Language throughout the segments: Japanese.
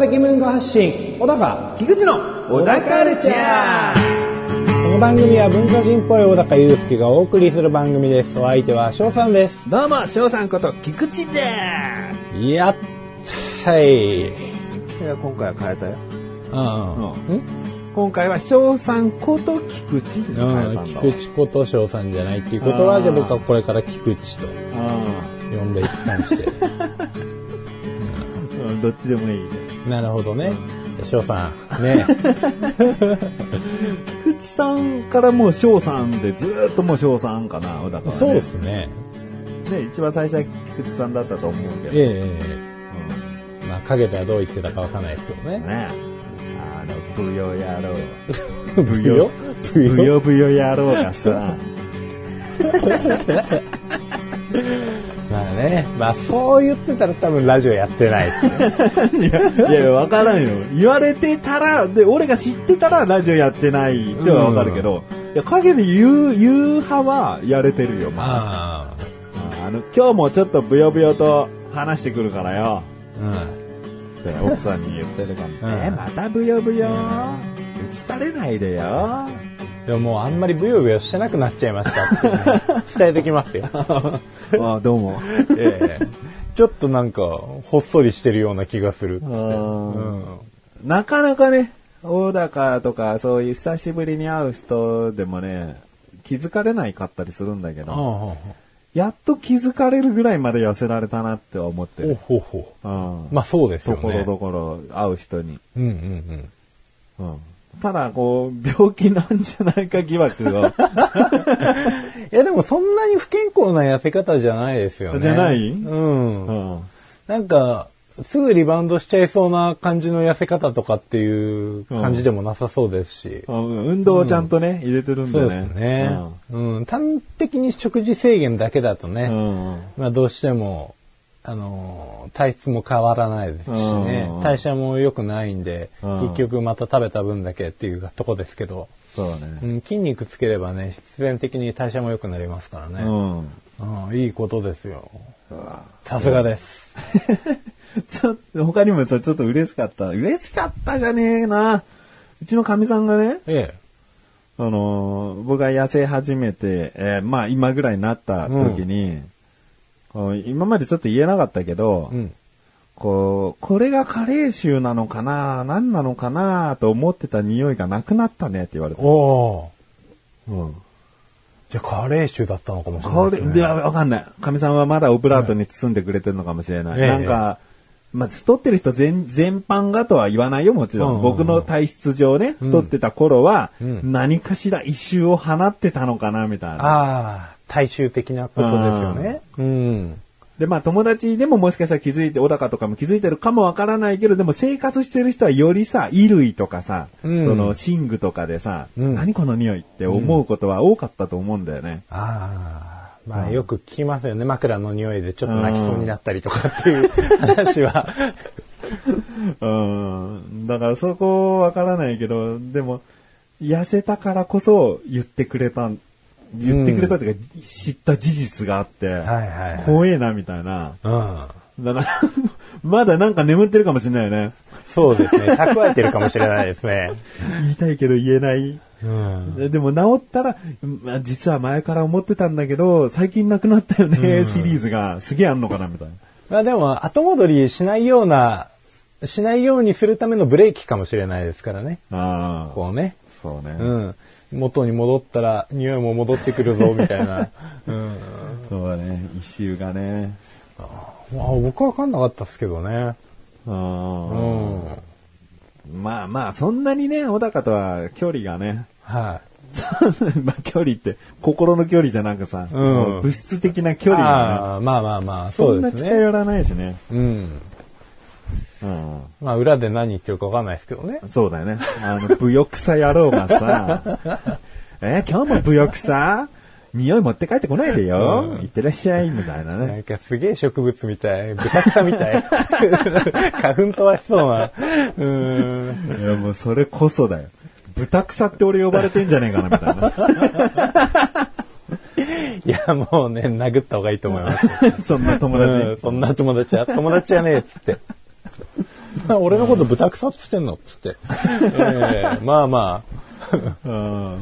小高的文化発信小高菊池の小高カルチャー。この番組は文化人っぽい小高祐介がお送りする番組です。お相手は翔さんです。どうも翔さんこと菊池です。やったい。いや今回は変えたよ、うんうん。今回は翔さんこと菊池に変えたんだ、うん、菊池こと翔さんじゃないっていうことはじゃあ僕はこれから菊池とう呼んでいく感じでんうんどっちでもいいね。なるほどね。翔さんね。菊池さんからもう翔さんでずーっともう翔さんかな小高はね。そうですね。ね一番最初は菊池さんだったと思うけど、ええええ。まあ陰ではどう言ってたかわかんないですけどね。うんね。あのブヨ野郎ブヨ？ブ ブヨ？ブヨ野郎がさ。ま あねまあそう言ってたら多分ラジオやってないですね いや、いや、わからんよ。言われてたら、で、俺が知ってたらラジオやってないってはわかるけど、いや、陰で言う、言う派はやれてるよ、まああ。あの、今日もちょっとブヨブヨと話してくるからよ。あって奥さんに言ってるかも。うんえ、またブヨブヨ映されないでよ。うんでももうあんまりブヨブヨしてなくなっちゃいましたっていうのを 伝えてきますよ あどうも。ええちょっとなんかほっそりしてるような気がするっつってうんうんなかなかね、大高とかそういう久しぶりに会う人でもね、気づかれないかったりするんだけど、あやっと気づかれるぐらいまで痩せられたなって思ってほる。ほほうん。まあそうですよところねどころ会う人に。うんうんうんうん。ただ、こう、病気なんじゃないか疑惑を。いやでもそんなに不健康な痩せ方じゃないですよね。じゃない？うん。うん。なんか、すぐリバウンドしちゃいそうな感じの痩せ方とかっていう感じでもなさそうですし。うん運動をちゃんとね、入れてるんそうでね。ですね。うん。端的に食事制限だけだとね、うん。うん。まあどうしても、あのー、体質も変わらないですしねうん、代謝も良くないんで、うん結局また食べた分だけっていうとこですけど、そう。ん、筋肉つければね、必然的に代謝も良くなりますからね。うん。うん、いいことですよ。さすがです。ちょっと、他にもさ、ちょっと嬉しかった。嬉しかったじゃねえな。うちのかみさんがね、えあのー僕が痩せ始めて、えーまあ今ぐらいになった時に、今までちょっと言えなかったけど、え。うん。こう、これが加齢臭なのかな何なのかなと思ってた匂いがなくなったねって言われた。おー。うん。じゃあ、カレー臭だったのかもしれないですね。で、わかんない。かみさんはまだオブラートに包んでくれてるのかもしれない。ええなんか、まあ、太ってる人全、全般がとは言わないよ、もちろん。うんうんうん僕の体質上ね、太ってた頃は、うん何かしら異臭を放ってたのかな、みたいな。ああ、大衆的なことですよね。うん。で、まあ友達でももしかしたら気づいて、小高とかも気づいてるかもわからないけど、でも生活してる人はよりさ、衣類とかさ、うんその寝具とかでさ、うん何この匂いって思うことは多かったと思うんだよね。ああ、まあよく聞きますよね。枕の匂いでちょっと泣きそうになったりとかっていう話は。うん。だからそこわからないけど、でも、痩せたからこそ言ってくれた、言ってくれたっていうか、知った事実があって、怖えな、みたいな。うん。だから、まだなんか眠ってるかもしれないよね。そうですね。蓄えてるかもしれないですね。言いたいけど言えない。うん。ででも治ったら、まあ、実は前から思ってたんだけど、最近なくなったよね、シリーズがすげえあんのかな、みたいな。まあでも、後戻りしないような、しないようにするためのブレーキかもしれないですからね。ああ、こうね。そうね。うん。元に戻ったら匂いも戻ってくるぞ、みたいな。うん。そうだね、一周がね。まあ僕は分かんなかったですけどね。う。うんん。まあまあ、そんなにね、小高とは距離がね、は まあ距離って、心の距離じゃなくさ、うん物質的な距い。離がね、ああ、まあまあまあ、そそうんですね。な近寄らないですね。うん。うん。まあ裏で何言ってるか分かんないですけどね。そうだよね。あの、ブヨクサ野郎がさ、え、今日もブヨクサ匂い持って帰ってこないでよ。うんいってらっしゃい、みたいななね。んかすげえ植物みたい。豚草みたい。花粉飛ばしそうな。うん。いや、もうそれこそだよ。豚草って俺呼ばれてんじゃねえかな、みたいな。いや、もうね、殴った方がいいと思います。そんな友達。うん、そんな友達は、友達じゃねえっつって。俺のこと豚草っつってんのっつって。えーまあまあ、うん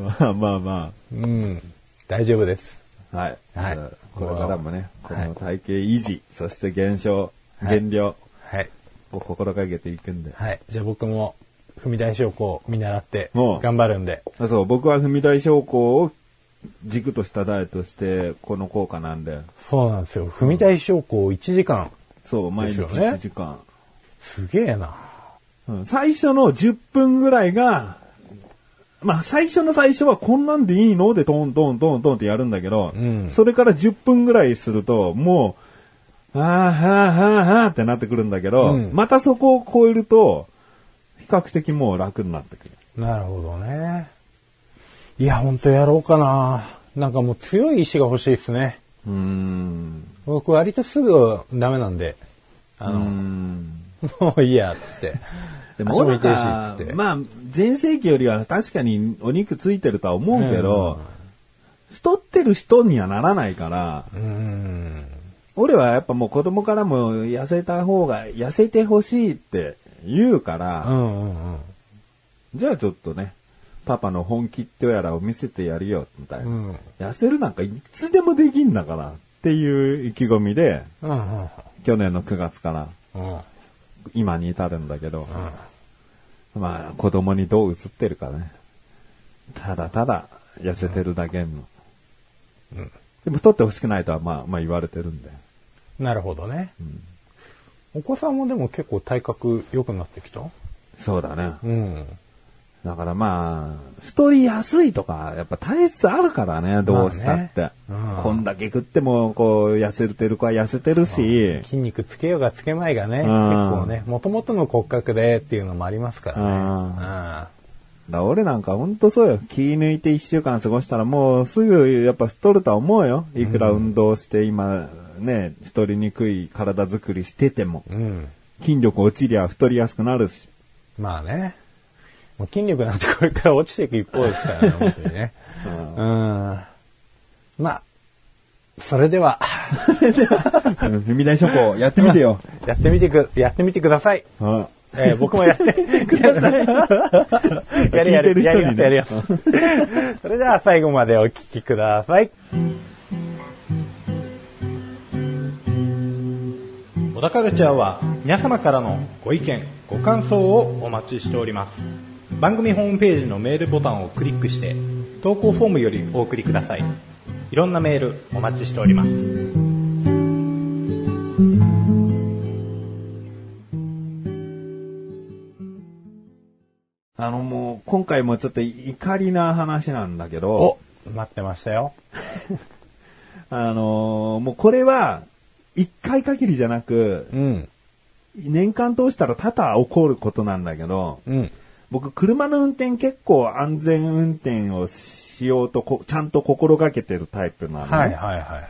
まあまあまうん、大丈夫です。あ。はい。はいこれからもね、こはいの体型維持、そして減少、はい減量はい。を心がけていくんで。はい。じゃあ僕も、踏み台昇降見習って、頑張るんで。あそう、僕は踏み台昇降を軸としたダイエットして、この効果なんで。そうなんですよ。踏み台昇降1時間。そう、毎日ですよね1時間。すげえな。うん最初の10分ぐらいが、まあ最初の最初はこんなんでいいの？でトントントントンってやるんだけど、うんそれから10分ぐらいすると、もう、あーはーはーはーってなってくるんだけど、うんまたそこを超えると、比較的もう楽になってくる。なるほどね。いや、ほんとやろうかな。なんかもう強い意志が欲しいですね。うーん。僕割とすぐダメなんで、あの、ん。もういいや、つって。でも、も痛いしかつって。まあ、前世紀よりは確かにお肉ついてるとは思うけど、太ってる人にはならないから、うーん。俺はやっぱもう子供からも痩せた方が、痩せてほしいって言うかうら。じゃあちょっとね、パパの本気ってやらを見せてやるよ、みたいな。うん。痩せるなんかいつでもできんだからっていう意気込みで、うんうん去年の9月からうん。今に至るんだけど、まあ子供にどう映ってるかね。ただただ痩せてるだけの。でも太ってほしくないとはまあまあ言われてるんで。なるほどね。お子さんもでも結構体格良くなってきた？そうだね。うん。だからまあ、太りやすいとか、やっぱ体質あるからね、どうしたって。まあねうんこんだけ食っても、こう、痩せてる子は痩せてるし、筋肉つけようがつけまいがね、結ん構ね、もともとの骨格でっていうのもありますからね。うんうんだ俺なんかほんとそうよ。気抜いて一週間過ごしたらもうすぐやっぱ太るとは思うよ。いくら運動して今ね、太りにくい体作りしてても。うん。筋力落ちりゃ太りやすくなるし。まあね。もう筋力なんてこれから落ちていく一方ですからね、本当にね。うん。まあ、それでは、うん踏み台書庫やってみてよ。やってみてく、やってみてください。うんえー僕もやってください。やるやる、聞いてるやるよ、やるよ。それでは最後までお聞きください。小田カルチャーは皆様からのご意見、ご感想をお待ちしております。番組ホームページのメールボタンをクリックして、投稿フォームよりお送りください。いろんなメールお待ちしております。あのもう、今回もちょっと怒りな話なんだけどお、待ってましたよ。あのーもうこれは、一回限りじゃなく、うん。年間通したら多々起こることなんだけど、うん。僕、車の運転結構安全運転をしようとこ、ちゃんと心がけてるタイプなのね、はいはいはい。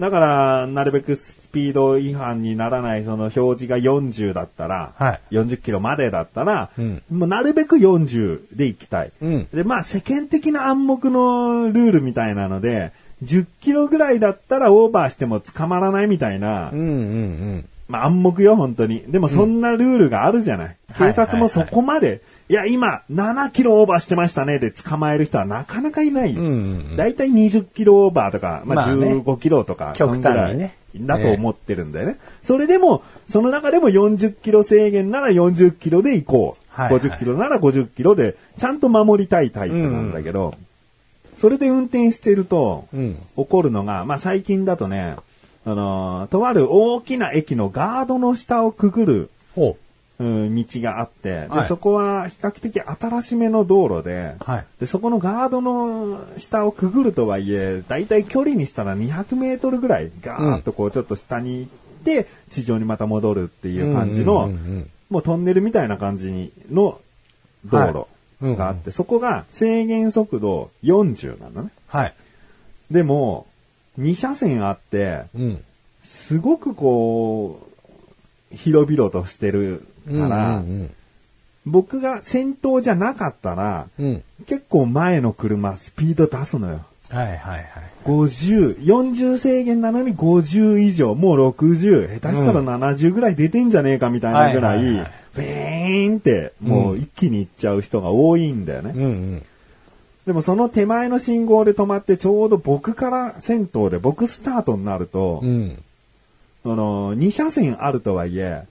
だから、なるべくスピード違反にならない、その表示が40だったら、はい40キロまでだったら、うんもうなるべく40で行きたい。うんで、まあ世間的な暗黙のルールみたいなので、10キロぐらいだったらオーバーしても捕まらないみたいな、うんうんうん。まあ暗黙よ、本当に。でもそんなルールがあるじゃない。はい警察もそこまで、い。や、今、7キロオーバーしてましたね、で捕まえる人はなかなかいないだいたい20キロオーバーとか、まあまあね。15キロとか、極端にね。だと思ってるんだよね。それでも、その中でも40キロ制限なら40キロで行こう。はいはい。50キロなら50キロで、ちゃんと守りたいタイプなんだけど、それで運転してると、うん。起こるのが、まあ最近だとね、あのーとある大きな駅のガードの下をくぐる、ほう。ん道があって、ではい。そこは比較的新しめの道路で、はい。でそこのガードの下をくぐるとはいえ、だいたい距離にしたら200メートルぐらい、ガーッとこうちょっと下に行って、地上にまた戻るっていう感じの、うんうんうんうん。もうトンネルみたいな感じにの道路があって、そこが制限速度40なのね。はい。でも、2車線あって、うん。すごくこう、広々としてるから、うんうん僕が先頭じゃなかったら、うん。結構前の車スピード出すのよ。はいはいはい。50、40制限なのに50以上、もう60、下手したら70ぐらい出てんじゃねえかみたいなぐらい、はいはいはいウェーンって、もう一気に行っちゃう人が多いんだよね。うんうん。でもその手前の信号で止まってちょうど僕から先頭で僕スタートになると、うん。あの、2車線あるとはいえ、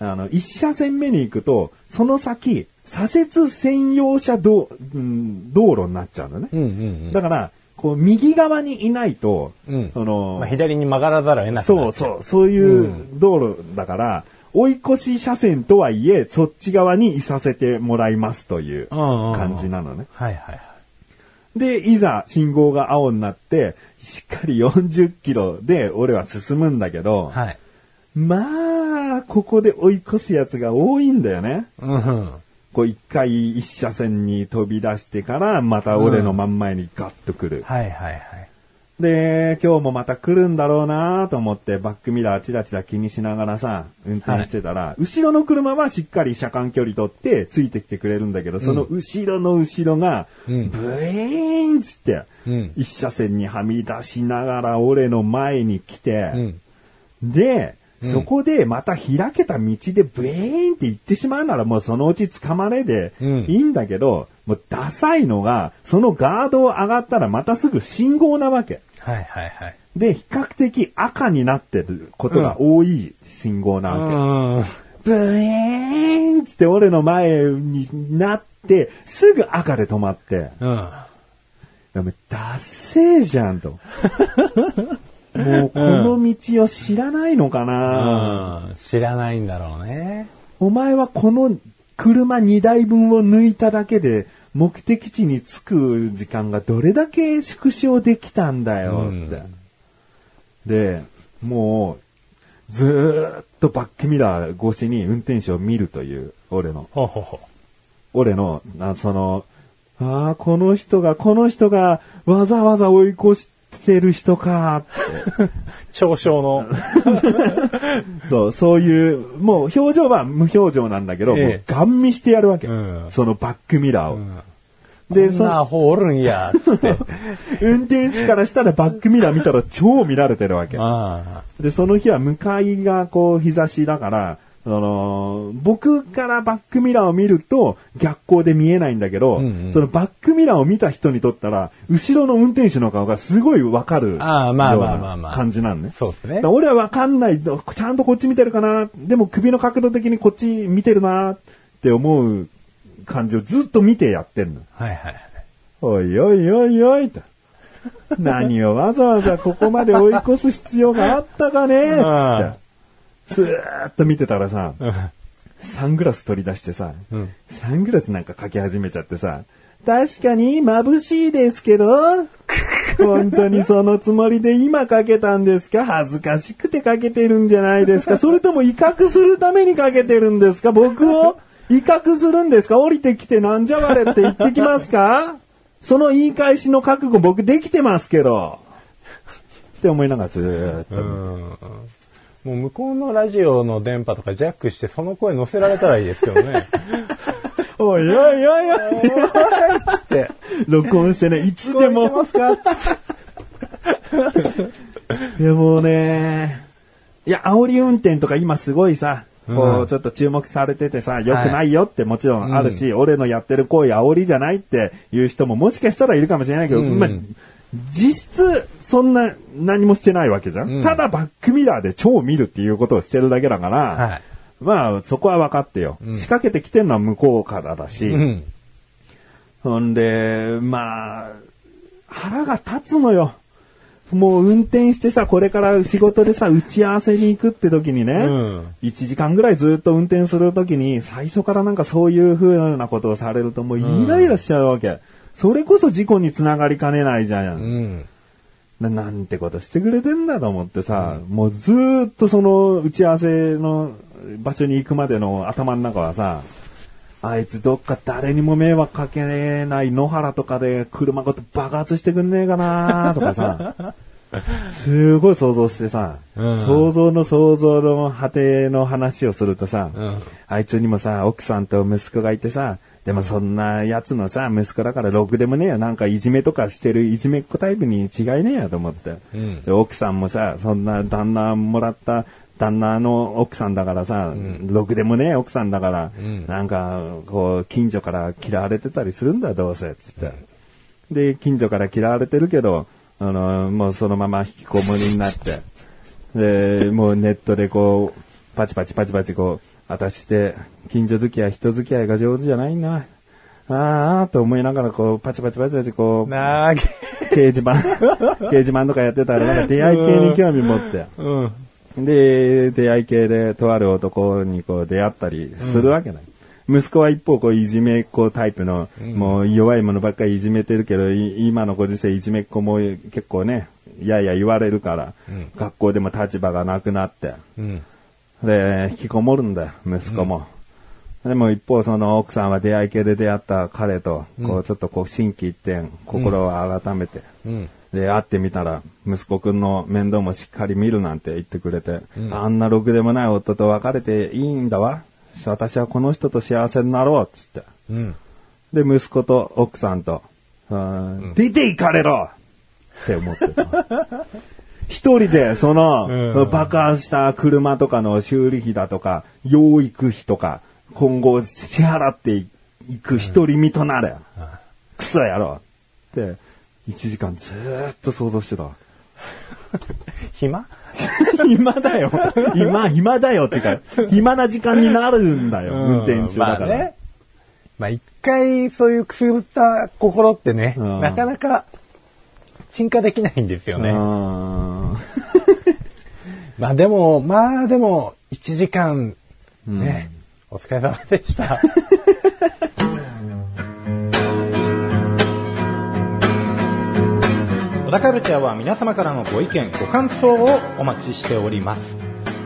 あの、1車線目に行くと、その先、左折専用車道、うん、道路になっちゃうのね。うんうんだから、こう、右側にいないと、うん。その、まあ、左に曲がらざるを得なくなそうそう、そういう道路だから、追い越し車線とはいえ、そっち側にいさせてもらいますといううんうんうん感じなのね。はいはいはい。で、いざ信号が青になって、しっかり40キロで俺は進むんだけど、はい。まあ、ここで追い越すやつが多いんだよね。うん。こう一回一車線に飛び出してから、また俺の真ん前にガッと来る。はいはいはい。で、今日もまた来るんだろうなと思ってバックミラーチラチラ気にしながらさ、運転してたら、後ろの車はしっかり車間距離取ってついてきてくれるんだけど、その後ろの後ろが、うん。ブエーンっつって、うん。一車線にはみ出しながら俺の前に来て、うん。で、うん。そこでまた開けた道でブエーンって行ってしまうならもうそのうち捕まれでうん。いいんだけど、もうダサいのが、そのガードを上がったらまたすぐ信号なわけ。はいはいはい。で、比較的赤になってることが多い信号なわけ。ブエーンっつって俺の前になって、すぐ赤で止まって、うん。うん。でもダッセーじゃんと。もうこの道を知らないのかな、うん。知らないんだろうね。お前はこの車2台分を抜いただけで目的地に着く時間がどれだけ縮小できたんだよって。で、もうずーっとバックミラー越しに運転手を見るという俺の、ほうほうほ俺の、あその、ああ、この人が、この人がわざわざ追い越してる人かって。う。長小の。そう、そういう、もう表情は無表情なんだけど、ええもうガン見してやるわけ。うんそのバックミラーを。で、で、そんなアそのホおるんや、つって。運転手からしたらバックミラー見たら超見られてるわけ。あで、その日は向かいがこう日差しだから、その、僕からバックミラーを見ると逆光で見えないんだけど、うんうんそのバックミラーを見た人にとったら、後ろの運転手の顔がすごいわかるようああまあまあまあまなあ感じなのねあ。。そうですね。俺はわかんない。ちゃんとこっち見てるかな。でも首の角度的にこっち見てるなって思う感じをずっと見てやってんの。はいはいはい。おいおいおいおいと。何をわざわざここまで追い越す必要があったかねつって。ずーっと見てたらさ、サングラス取り出してさ、うん。サングラスなんかかけ始めちゃってさ、確かに眩しいですけど、本当にそのつもりで今かけたんですか？恥ずかしくてかけてるんじゃないですか？それとも威嚇するためにかけてるんですか？僕を威嚇するんですか？降りてきてなんじゃわれって言ってきますか？その言い返しの覚悟僕できてますけど。って思いながらずーっと。もう向こうのラジオの電波とかジャックしてその声乗せられたらいいですけどね。おいおいおいおい。ってって。録音してね、いつでも。ま。すか？いやもうね、いや、煽り運転とか今すごいさ、こうん。う、ちょっと注目されててさ、良くないよってもちろんあるし、俺のやってる行為煽りじゃないっていう人ももしかしたらいるかもしれないけど、うん。まあ、実質、そんな何もしてないわけじゃん。うんただバックミラーで超見るっていうことをしてるだけだから、はい。まあ、そこは分かってよ。うん仕掛けてきてるのは向こうからだし、うん。ほんで、まあ、腹が立つのよ。もう運転してさ、これから仕事でさ、打ち合わせに行くって時にね、うん1時間ぐらいずっと運転する時に、最初からなんかそういう風なことをされるともうイライラしちゃうわけ。それこそ事故につながりかねないじゃん。うん。ななんてことしてくれてんだと思ってさ、もうずーっとその打ち合わせの場所に行くまでの頭の中はさ、あいつどっか誰にも迷惑かけない野原とかで車ごと爆発してくんねえかなとかさ、すごい想像してさ、うん想像の想像の果ての話をするとさ、うんあいつにもさ、奥さんと息子がいてさ、でもそんな奴のさ、息子だからろくでもねえよ。なんかいじめとかしてるいじめっ子タイプに違いねえやと思って。うんで奥さんもさ、そんな旦那もらった旦那の奥さんだからさ、ろくでもねえ奥さんだから、んなんか、こう、近所から嫌われてたりするんだ、どうせ、つって。で、近所から嫌われてるけど、あの、もうそのまま引きこもりになって、で、もうネットでこう、パチパチパチパチこう、私って、近所付き合い、人付き合いが上手じゃないな。あーあーと思いながらこう、パチパチパチパチこう、なーげ。掲示板、掲示板とかやってたら、なんか出会い系に興味持って。うん。で、出会い系でとある男にこう出会ったりするわけない。息子は一方こういじめっ子タイプの、もう弱いものばっかりいじめてるけど、い今のご時世いじめっ子も結構ね、やや言われるから、学校でも立場がなくなって、うん。で、引きこもるんだよ、息子も。でも一方その奥さんは出会い系で出会った彼と、こうちょっとこう心機一転、心を改めて、うん。で、会ってみたら、息子くんの面倒もしっかり見るなんて言ってくれて、あんなろくでもない夫と別れていいんだわ。私はこの人と幸せになろう、つって。うん。で、息子と奥さんと、うん出て行かれろって思ってた。一人で、その、うん爆破した車とかの修理費だとか、養育費とか、今後支払っていく一人身となれ。クソやろって、1時間ずーっと想像してたわ。暇？暇だよ。暇、暇だよってか、暇な時間になるんだよ、運転中だから。まあね。まあ一回そういうくすぐった心ってね、うんなかなか沈下できないんですよね。あ まあでも、まあでも、1時間、ね、お疲れ様でした。小田カルチャーは皆様からのご意見、ご感想をお待ちしております。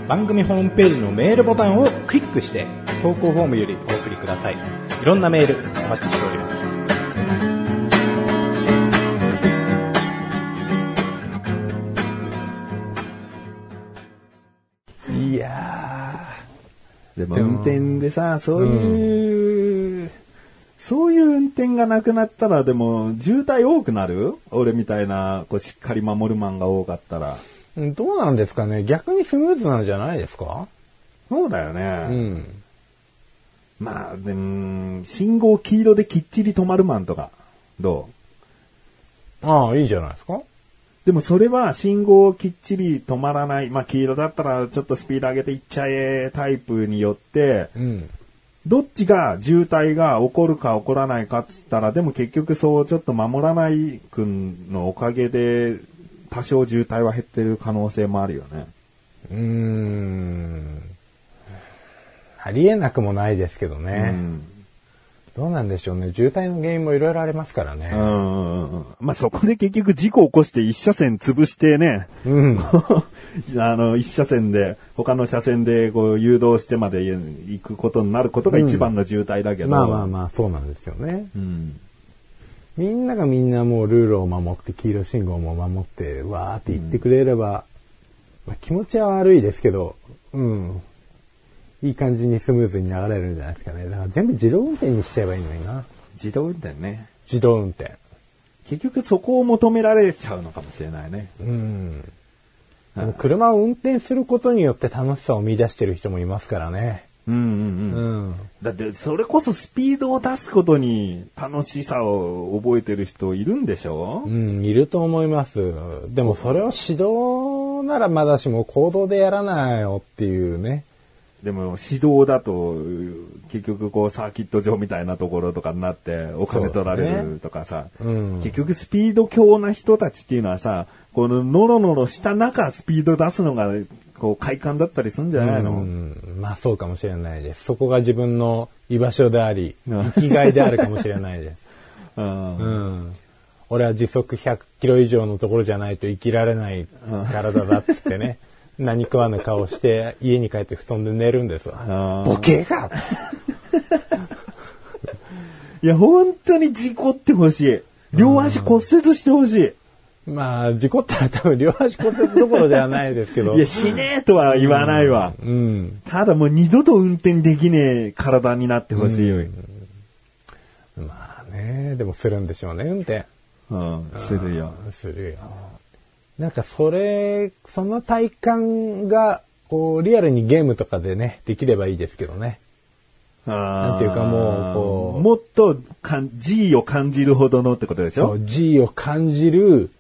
番組ホームページのメールボタンをクリックして、投稿フォームよりお送りください。いろんなメールお待ちしております。でも運転でさ、そういう、そういう運転がなくなったら、でも、渋滞多くなる？俺みたいな、こう、しっかり守るマンが多かったら。ー、どうなんですかね？逆にスムーズなんじゃないですか？そうだようね。ん。まあ、でも、信号黄色できっちり止まるマンとか、どう？ああ、いいじゃないですかでもそれは信号きっちり止まらない。まあ黄色だったらちょっとスピード上げていっちゃえタイプによって、うん。どっちが渋滞が起こるか起こらないかっつったら、でも結局そうちょっと守らないくんのおかげで多少渋滞は減ってる可能性もあるよね。うーん。ありえなくもないですけどね。うん。どうなんでしょうね。渋滞の原因もいろいろありますからね。うんうんうん。まあそこで結局事故起こして一車線潰してね、うん。あの、一車線で、他の車線でこう誘導してまで行くことになることが一番の渋滞だけど。まあまあまあ、そうなんですよね。うん。みんながみんなもうルールを守って、黄色信号も守って、わーって言ってくれれば、まあ、気持ちは悪いですけど、うん。いい感じにスムーズに流れるんじゃないですかね。だから全部自動運転にしちゃえばいいのにな。自動運転ね。自動運転。結局そこを求められちゃうのかもしれないね。うん。でも車を運転することによって楽しさを見出してる人もいますからね。うんうんうん。うん。だってそれこそスピードを出すことに楽しさを覚えてる人いるんでしょ？うん、いると思います。でもそれを指導ならまだしも行動でやらないよっていうね。でも指導だと結局こうサーキット場みたいなところとかになってお金取られるとかさ、うん。結局スピード強な人たちっていうのはさ、このノロノロした中スピード出すのがこう快感だったりするんじゃないの、うん、まあそうかもしれないです。そこが自分の居場所であり、うん生きがいであるかもしれないです。うんうん。俺は時速100キロ以上のところじゃないと生きられない体だっつってね。何食わぬ顔して家に帰って布団で寝るんですわ。ボケが いや、本当に事故ってほしい。両足骨折してほしい。まあ、事故ったら多分両足骨折どころではないですけど。いや、死ねえとは言わないわ。うん。ただもう二度と運転できねえ体になってほしいよ。まあね、でもするんでしょうね、運転。うん、するよ。するよ。なんかそれ、その体感が、こう、リアルにゲームとかでね、できればいいですけどね。なんていうかもうこうもっとかん G を感じるほどのってことでしょ？そう、G を感じる、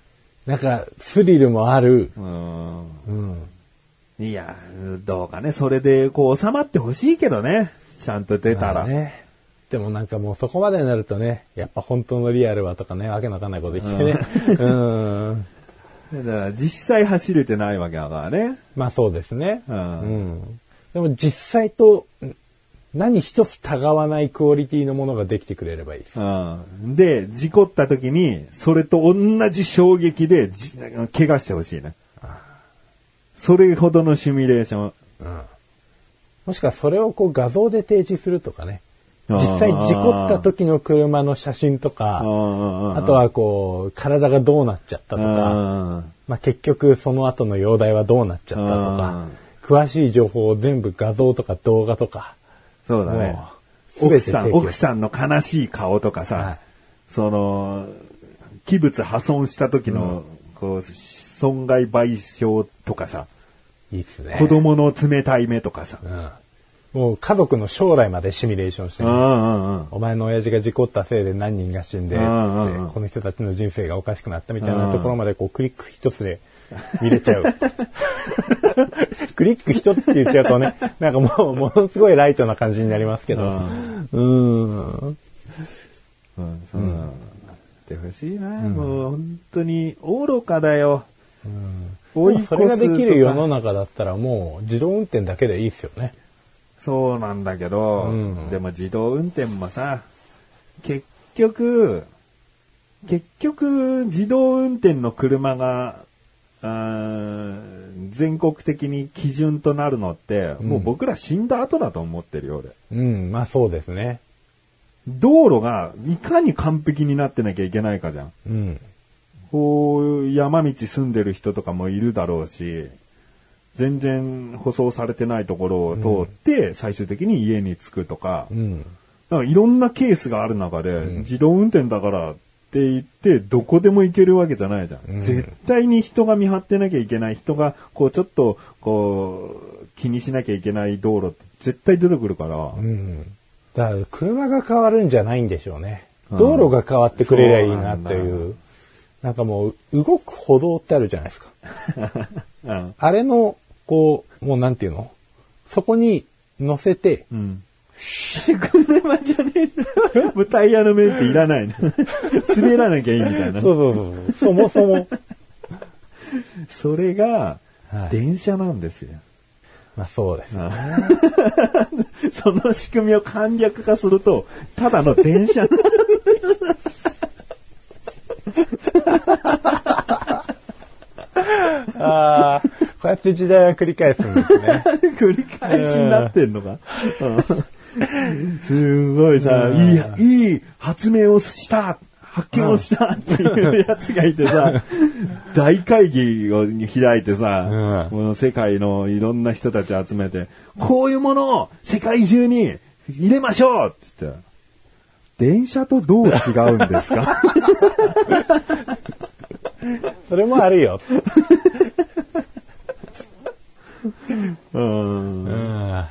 なんか、スリルもある。うん。うん。いや、どうかね。それで、こう、収まってほしいけどね。ちゃんと出たら。まあね。でもなんかもうそこまでになるとね、やっぱ本当のリアルはとかね、わけのわかんないこと言ってね。うん。だから実際走れてないわけだからね。まあそうですね。うんうん。でも実際とん何一つたがわないクオリティのものができてくれればいいです。うん。で、事故った時に、それと同じ衝撃でじ、怪我してほしいね。それほどのシミュレーション。もしくはそれをこう画像で提示するとかね。実際事故った時の車の写真とか、ああとはこう、体がどうなっちゃったとか、あまあ、結局その後の容体はどうなっちゃったとか、詳しい情報を全部画像とか動画とか、そうだね。奥さん、奥さんの悲しい顔とかさ、はい。その、器物破損した時の、こう、損害賠償とかさ、いいっすね。子供の冷たい目とかさ。うん。もう家族の将来までシミュレーションしてね、うんうんうん。お前の親父が事故ったせいで何人が死んで、うんうんうんこの人たちの人生がおかしくなったみたいなところまでこうクリック一つで 見れちゃう。クリック一つって言っちゃうとね、なんかもうものすごいライトな感じになりますけど。うーん。うん、そうなってほしいな、もう本当に愚かだよ。追い越すそれができる世の中だったらもう自動運転だけでいいっすよね。そうなんだけど、うんでも自動運転もさ、結局、結局自動運転の車が、全国的に基準となるのって、もう僕ら死んだ後だと思ってるよ、俺。うん、まあそうですね。道路がいかに完璧になってなきゃいけないかじゃん。うん。こう、山道住んでる人とかもいるだろうし、全然舗装されてないところを通って、最終的に家に着くとか、うん。だからいろんなケースがある中で、自動運転だからって言って、どこでも行けるわけじゃないじゃん。絶対に人が見張ってなきゃいけない、人が、こう、ちょっと、こう、気にしなきゃいけない道路って絶対出てくるから、うん。だから車が変わるんじゃないんでしょうね。うん道路が変わってくれりゃいいなってそうなんいう。なんかもう、動く歩道ってあるじゃないですか。うん。あれの、こう、もうなんていうの？そこに乗せて、うん。車じゃねえもうタイヤのメンテいらないの。滑らなきゃいいみたいな。そうそうそう。そもそも。それがは、い電車なんですよ。まあそうです。その仕組みを簡略化すると、ただの電車。ああ、こうやって時代は繰り返すんですね。繰り返しになってんのか。うんすごいさ、いい、いい発明をした発見をしたっていうやつがいてさ、大会議を開いてさ、うんこの世界のいろんな人たち集めて、こういうものを世界中に入れましょうっつって、電車とどう違うんですか？それもあるよ。うんうん。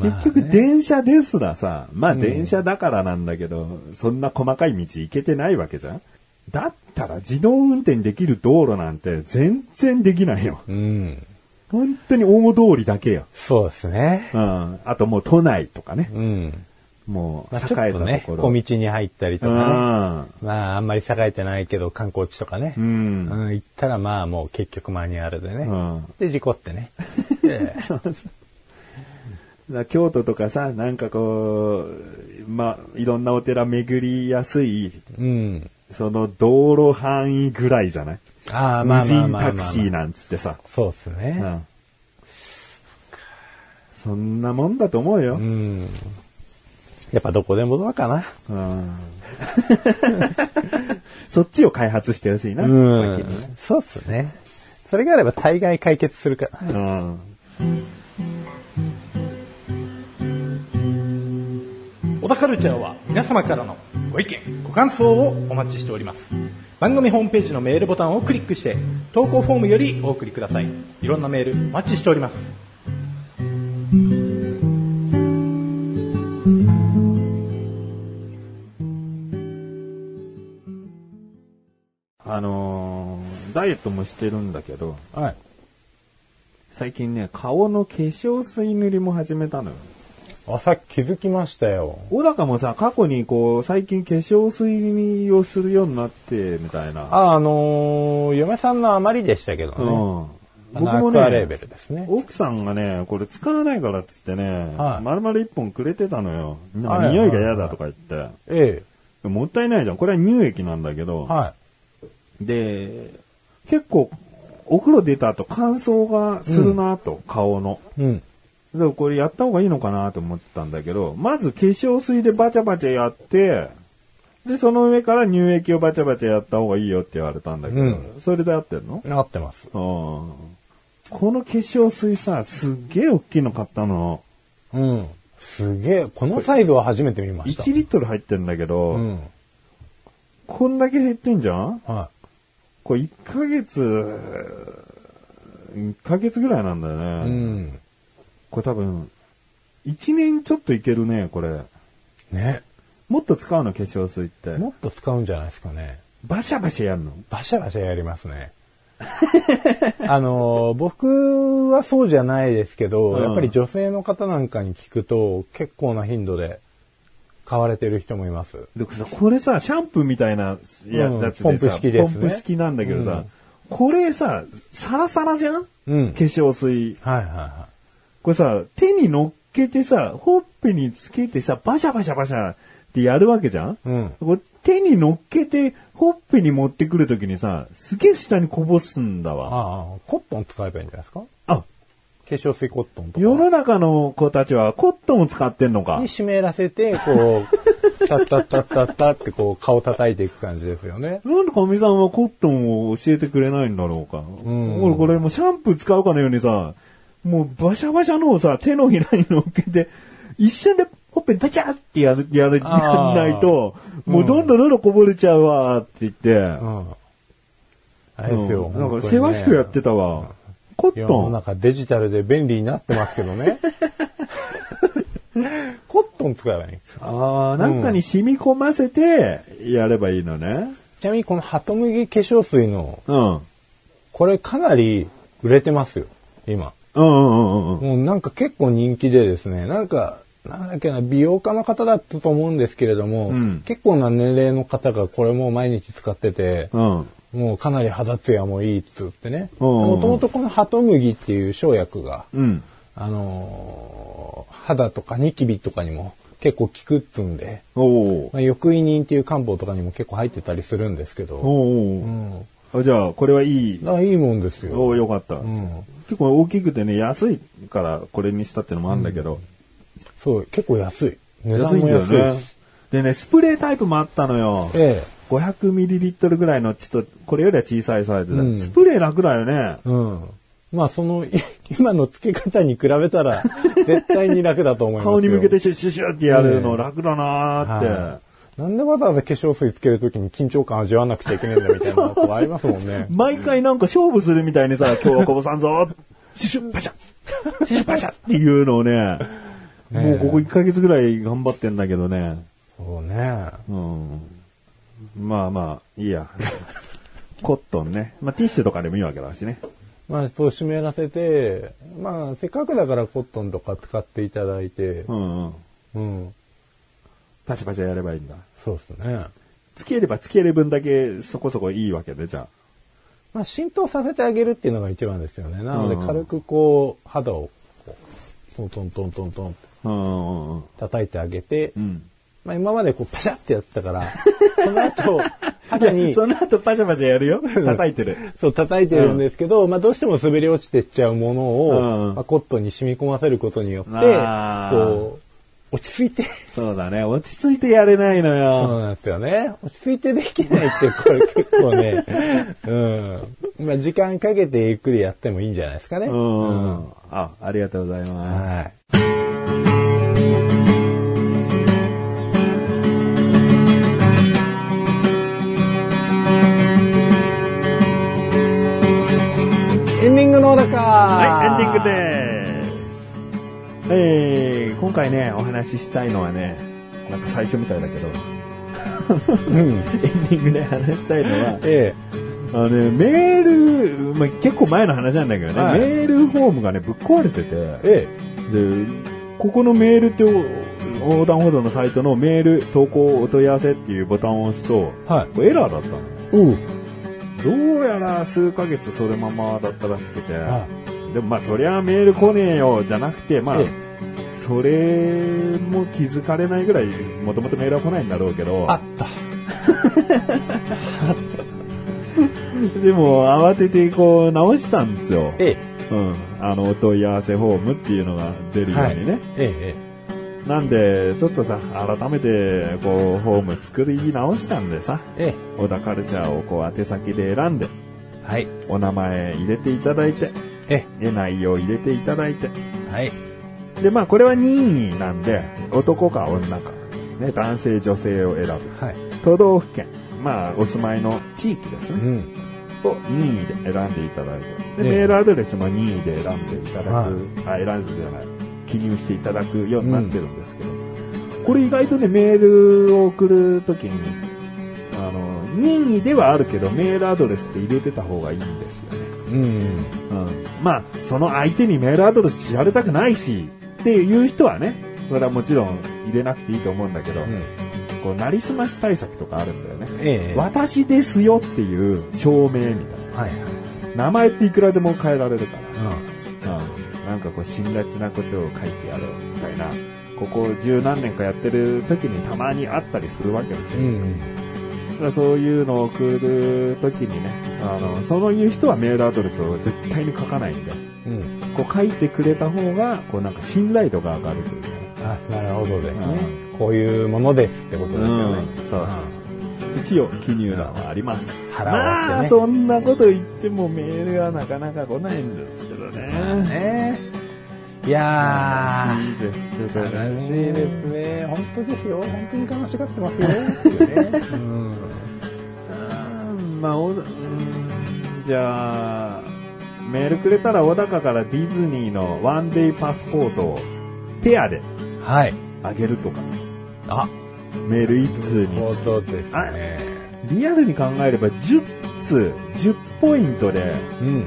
結局電車ですらさ、まあ電車だからなんだけど、そんな細かい道行けてないわけじゃんだったら自動運転できる道路なんて全然できないよ。うん。本当に大通りだけよ。そうですね。うん。あともう都内とかね。うん。もうまあ、ちね。小道に入ったりとかね。まあ、あんまり栄えてないけど、観光地とかね。うん。うん。うん、行ったらまあもう結局マニュアルでね。うんで、事故ってね。ええだから京都とかさ、なんかこう、まあ、いろんなお寺巡りやすい、うん。その道路範囲ぐらいじゃない？ああ、まあ無人まあまあまあ、まあ。タクシーなんつってさ。そうっすね。うん。そんなもんだと思うよ。うん。やっぱどこでもドアかな。うん。そっちを開発してほしいな、うん先にね。。そうっすね。それがあれば大概解決するから。うん。小田カルチャーは皆様からのご意見、ご感想をお待ちしております。番組ホームページのメールボタンをクリックして、投稿フォームよりお送りください。いろんなメールお待ちしております。あのーダイエットもしてるんだけど、はい。最近ね、顔の化粧水塗りも始めたのよ。あ、さっき気づきましたよ。小高もさ、過去にこう、最近化粧水をするようになって、みたいな。あ、あのー嫁さんの余りでしたけどね。うん。あのアクアレーベルですね。奥さんがね、これ使わないからっつってね、はい丸々一本くれてたのよ。なんはいか匂いが嫌だとか言って。えもったいないじゃん。これは乳液なんだけえ。ど。はで、結構、お風呂出た後乾燥がするなと、顔の。い。うん。でもこれやった方がいいのかなと思ったんだけど、まず化粧水でバチャバチャやって、で、その上から乳液をバチャバチャやった方がいいよって言われたんだけど、うんそれで合ってんの？合ってます。うん。この化粧水さ、すっげえ大きいの買ったの。うん。すげえ。このサイズは初めて見ました。1リットル入ってんだけど、うん。こんだけ減ってんじゃん？はこれ1ヶ月、1ヶ月ぐらいなんだよい。ね。うん。これ多分、1年ちょっといけるね、これ。ね。もっと使うの、化粧水って。もっと使うんじゃないですかね。バシャバシャやるの？バシャバシャやりますね。あの、僕はそうじゃないですけど、うんやっぱり女性の方なんかに聞くと、結構な頻度で買われてる人もいます。でさ、これさ、シャンプーみたいなやつでさ、ポンプ式ですねポンプ式なんだけどさ、これさ、サラサラじゃん？化うん。粧水。はいはいはこれさ、手に乗っけてさ、ほっぺにつけてさ、バシャバシャバシャってやるわけじゃん？い。うん。これ手に乗っけて、ほっぺに持ってくるときにさ、すげえ下にこぼすんだわ。ああ、コットン使えばいいんじゃないですか？あ、化粧水コットンとか。世の中の子たちはコットンを使ってんのかに。湿らせて、こう、タッタッタッタッタってこう顔叩いていく感じですよね。なんでかみさんはコットンを教えてくれないんだろうか。ん俺これもうシャンプー使うかのようにさ、もうバシャバシャのをさ、手のひらに乗っけて、一瞬でほっぺバチャってやる、やる、やあーんないと、もうどんどんどんどんこぼれちゃうわって言って、うん。あれですよ。うんなんか、せわしくやってたわ。コットン。中デジタルで便利になってますけどね。コットン使えばいいんですよ。ああ、なんかに染み込ませて、やればいいのね。ちなみにこのハトムギ化粧水の、うん。うんこれかなり売れてますよ、今。うんうんうんうん。もうなんか結構人気でですね、なんか、なんだっけな、美容家の方だったと思うんですけれども、うん結構な年齢の方がこれもう毎日使ってて、うん。もうかなり肌ツヤもいいっつってね。もともとこのハトムギっていう生薬が、うん。あのー肌とかニキビとかにも結構効くっつんで。まあ、抑異人っていう漢方とかにも結構入ってたりするんですけど。あじゃあ、これはいい。だからいいもんですよ。おお、よかった。うん。結構大きくてね、安いからこれにしたってのもあるんだけど。そう、結構安い。値段も安いで。でね、スプレータイプもあったのよ。え 500ml ぐらいの、ちょっと、これよりは小さいサイズで。うんスプレー楽だよね。え。うん。まあその、い 今の付け方に比べたら、絶対に楽だと思いますよ。顔に向けてシュッシュッシュッってやるの楽だなーって。はいなんでわざわざ化粧水つけるときに緊張感味わなくちゃいけないんだみたいなことありますもんね。毎回なんか勝負するみたいにさ、今日はこぼさんぞシュシュッパシャシュシュッパシャっていうのをね、もうここ1ヶ月ぐらい頑張ってんだけどね。そうね。うん。まあまあ、いいや。コットンね。まあティッシュとかでもいいわけだしね。まあ、そう湿らせて、まあ、せっかくだからコットンとか使っていただいてう、んうん。うん。パチパチやればいいんだ。そうですね。つければつける分だけそこそこいいわけで、じゃまあ、浸透させてあげるっていうのが一番ですよね。なので、うん軽くこう、肌を、こうトントントントントンって。叩いてあげて、うん。まあ、今までこう、パシャってやってたから、その後、肌に、その後パチャパチャやるよ。叩いてる。そう、叩いてるんですけど、まあ、どうしても滑り落ちてっちゃうものを、うんまあ、コットンに染み込ませることによって、こう、落ち着いて。そうだね。落ち着いてやれないのそよ。うなんですよね。落ち着いてできないって、これ結構ね、うん。まあ、時間かけてゆっくりやってもいいんじゃないですかね。うん。あ、ありがとうございます。はい。エンディングのだかはい、エンディングです。えー、今回ね、お話ししたいのはね、なんか最初みたいだけど、うん。エンディングで話したいのは、えあのね、メール、まあ、結構前の話なんだけどね、はいメールフォームがね、ぶっ壊れてて、え。えで、ここのメールって横断歩道のサイトのメール投稿お問い合わせっていうボタンを押すと、え。はい。エラーだったの。おう。どうやら数ヶ月そのままだったらしくて、はでもまあそりゃメール来ねえよじゃなくて、まあ、えそれも気づかれないぐらいもともとメールは来ないんだろうけど、あった。でも慌ててこう直したんですよ。ええ。うん。あの、お問い合わせフォームっていうのが出るようにね。ええ。なんで、ちょっとさ、改めて、こう、フォーム作り直したんでさ、ええ。小田カルチャーをこう、宛先で選んで、はい。お名前入れていただいて、ええ、内容入れていただいて、え。はい。で、まあ、これは任意なんで、男か女か、ね、男性、女性を選ぶ。はい。都道府県、まあ、お住まいの地域ですね。うん。を任意で選んでいただいて、で、ええメールアドレスも任意で選んでいただく、はいあ、選んでじゃない、記入していただくようになってるんですけど、これ意外とね、メールを送るときに、あの、任意ではあるけど、メールアドレスって入れてた方がいいんですよね。うん。うん。まあ、その相手にメールアドレス知られたくないし、っていう人はね、それはもちろん入れなくていいと思うんだけど、うん。こう、なりすまし対策とかあるんだよね。ええ。私ですよっていう証明みたいな。はいはい。名前っていくらでも変えられるかうら、うん、なんかこう辛辣なことを書いてやろうみたいな、ここ十何年かやってる時にたまにあったりするわけですよ。ん。うん。だからそういうのを送る時にね、あの、そういう人はメールアドレスを絶対に書かないんで、うん。こう書いてくれた方が、こうなんか信頼度が上がるというかね。あ、なるほどですね。こういうものですってことですよね。うんそうそうそう。一応記入欄はあります。腹割ってねまあ、そんなこと言ってもメールはなかなか来ないんですけどね。ねいや悲しいですけどー、ね。悲しいですね。本当ですよ。本当に悲しがってますよ。っていうね。うん。うんまあ、おうんじゃあ、メールくれたら小高からディズニーのワンデイパスポートをペアではい。あげるとか、あ、メール一通本に。当ですね。リアルに考えれば10通、10ポイントでうん。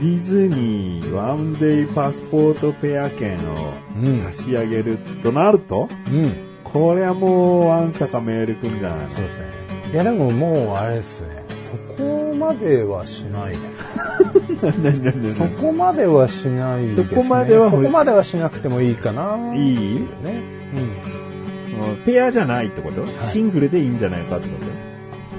ディズニーワンデイパスポートペア券をうん差し上げるとなると、うん。これはもうワンサかメールくんじゃないのそうですね。いや、でももう、あれですね。そこまではしないです。そこまではしないです、ね。そこまではそこまではしなくてもいいかな。いい？ね。うんペアじゃないってこと、シングルでいいんじゃないかってこと？うん。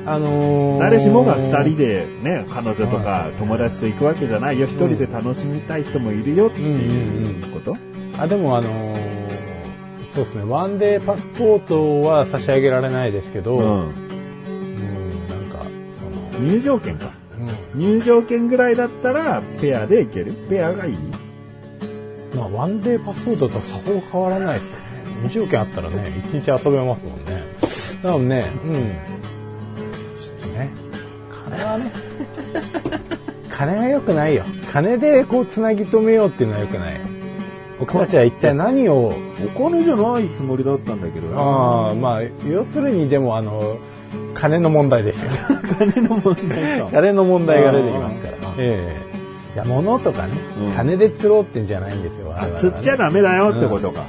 あのー、誰しもが二人でね、彼女とか友達と行くわけじゃないよ。一人で楽しみたい人もいるよっていうこと、あ、でもあのーそうですね、ワンデーパスポートは差し上げられないですけど、うん、うん。なんか、その、入場券か。うん入場券ぐらいだったらペアで行ける？ペアがいい？まあ、ワンデーパスポートとさほど変わらないですよね。入場券あったらね、一日遊べますもんね。だからね、うん。金はね、金が良くないよ。金でこう繋ぎ止めようっていうのは良くない。僕たちは一体何を、お金じゃないつもりだったんだけどな。ああ、まあ、要するにでもあの、金の問題ですよ。金の問題か。金の問題が出てきますから。ええいや、物とかね、うん金で釣ろうってんじゃないんですよ。ねあ釣っちゃダメだよってことか。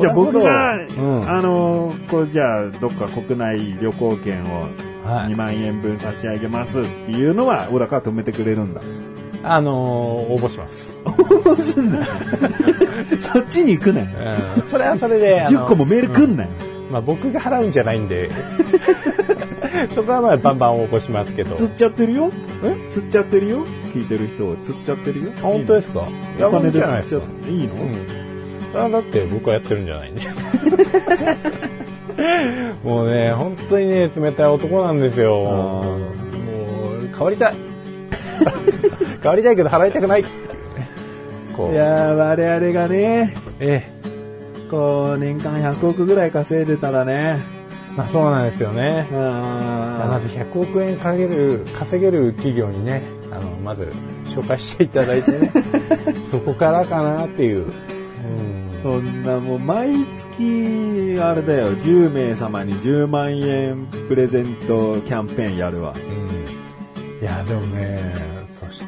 じゃあ僕が、う？んあのこうじゃあどっか国内旅行券をはい2万円分差し上げますっていうのは小高は止めてくれるんだ。あのー応募します。どうすんなよ そっちに行くなよ。うん、それはそれで、あの10個もメール来んなよ。まあ僕が払うんじゃないんで、そこはまあバンバン応募しますけど。釣っちゃってるよ？釣っちゃってるよ？聞いてる人を釣っちゃってるよ？あ本当ですか？いいの？お金で釣っちゃっていいの、うん。あだって僕はやってるんじゃないんで。もうね、本当にね、冷たい男なんですよ。もう、変わりたい。変わりたいけど払いたくないっていうね。こう。いやー、我々がね、えこう、年間100億ぐらい稼いでたらね、え。まあそうなんですよね。まあず100億円かける、稼げる企業にね、あの、まず紹介していただいてね、そこからかなっていう。うんそんなもう毎月、あれだよ、10名様に10万円プレゼントキャンペーンやるわ。うんいや、でもね、そし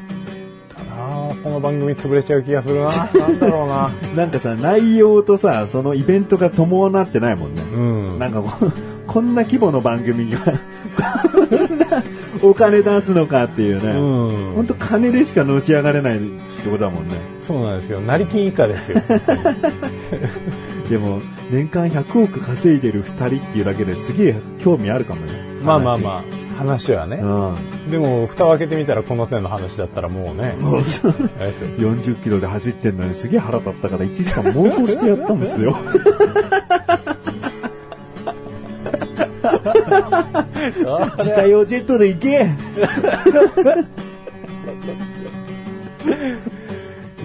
たら、この番組潰れちゃう気がするな。なんだろうな。なんかさ、内容とさ、そのイベントが伴ってないもんね。うん。なんかこう、こんな規模の番組が、お金出すのかっていうね。うんほんと金でしかのし上がれないってことだもんね。そうなんですよ。成金以下ですよ。でも、年間100億稼いでる2人っていうだけですげえ興味あるかもね。まあまあまあ、話はね。あ。でも、蓋を開けてみたらこの手の話だったらもうねう。ん。もうそうあれですよ40キロで走ってんのにすげえ腹立ったから1時間妄想してやったんですよ。自家用ジェットで行け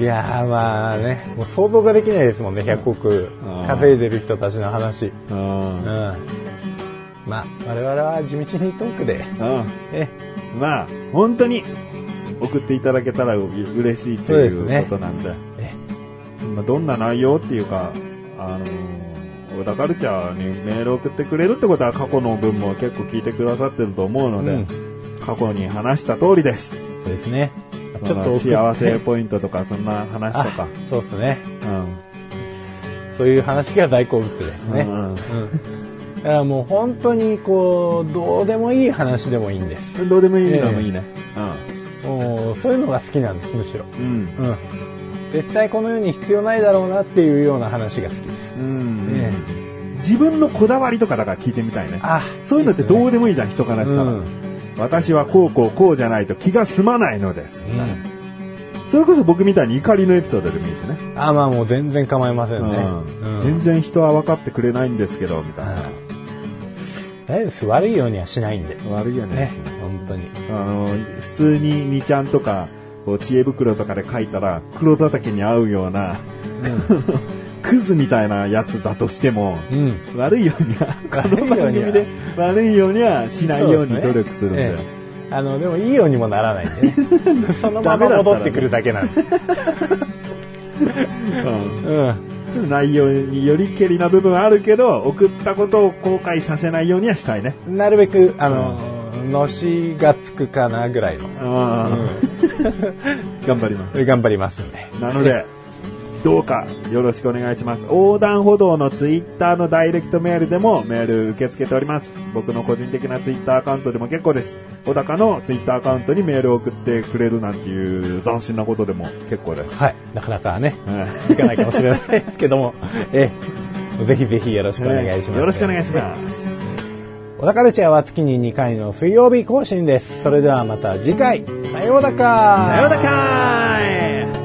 いやーまあね、もう想像ができないですもんね、100億稼いでる人たちの話。う。うんん。まあ、我々は地道にトークで、うん。え、まあ、本当に送っていただけたらう嬉しいといそうことなんで。え、まあ、どんな内容っていうか、あのー、小田カルチャーにメールを送ってくれるってことは過去の分も結構聞いてくださってると思うので、うん過去に話した通りです。そうですね。ちょっと幸せポイントとかそんな話とあか。そうですね。うそういう話が大好物ですね。ん。うんうん。だからもう本当にこう、どうでもいい話でもいいんです。どうでもいいのもいいね。もう、そういうのが好きなんです、むしろ。うん。うん。絶対この世に必要ないだろうなっていうような話が好きです。うん。うんえ自分のこだわりとかだから聞いてみたいね。あそういうのってどうででもいいじゃん、人からしたら。うん。私はこうこうこうじゃないと気が済まないのです。うん。それこそ僕みたいに怒りのエピソードでもいいしね。あ、まあもう全然構いませんね。うんうん全然人は分かってくれないんですけど、みたいな。大丈夫です。悪いようにはしないんで。悪いよねね。。本当に。あの、普通に2ちゃんとか、こう知恵袋とかで書いたら、黒叩きに合うような、クズみたいなやつだとしても、うん。悪いようには、こ 悪いようにはの番組で悪いようにはしないように努力するんで。そうですねええあの、でもいいようにもならないんでね。そのまま戻ってくるだけなんで。うんうん。ちょっと内容によりけりな部分はあるけど、送ったことを後悔させないようにはしたいね。なるべく、あの、のしがつくかなぐらいの。うん頑張ります。頑張りますんで。なので、どうかよろしくお願いします。横断歩道のツイッターのダイレクトメールでもメール受け付けております。僕の個人的なツイッターアカウントでも結構です。小高のツイッターアカウントにメールを送ってくれるなんていう斬新なことでも結構です。はい。なかなかね、はいいかないかもしれないですけども、ええ、ぜひぜひよろしくお願いします。よろしくお願いします。小田カルチャーは月に2回の水曜日更新です。それではまた次回。さようだかさようだか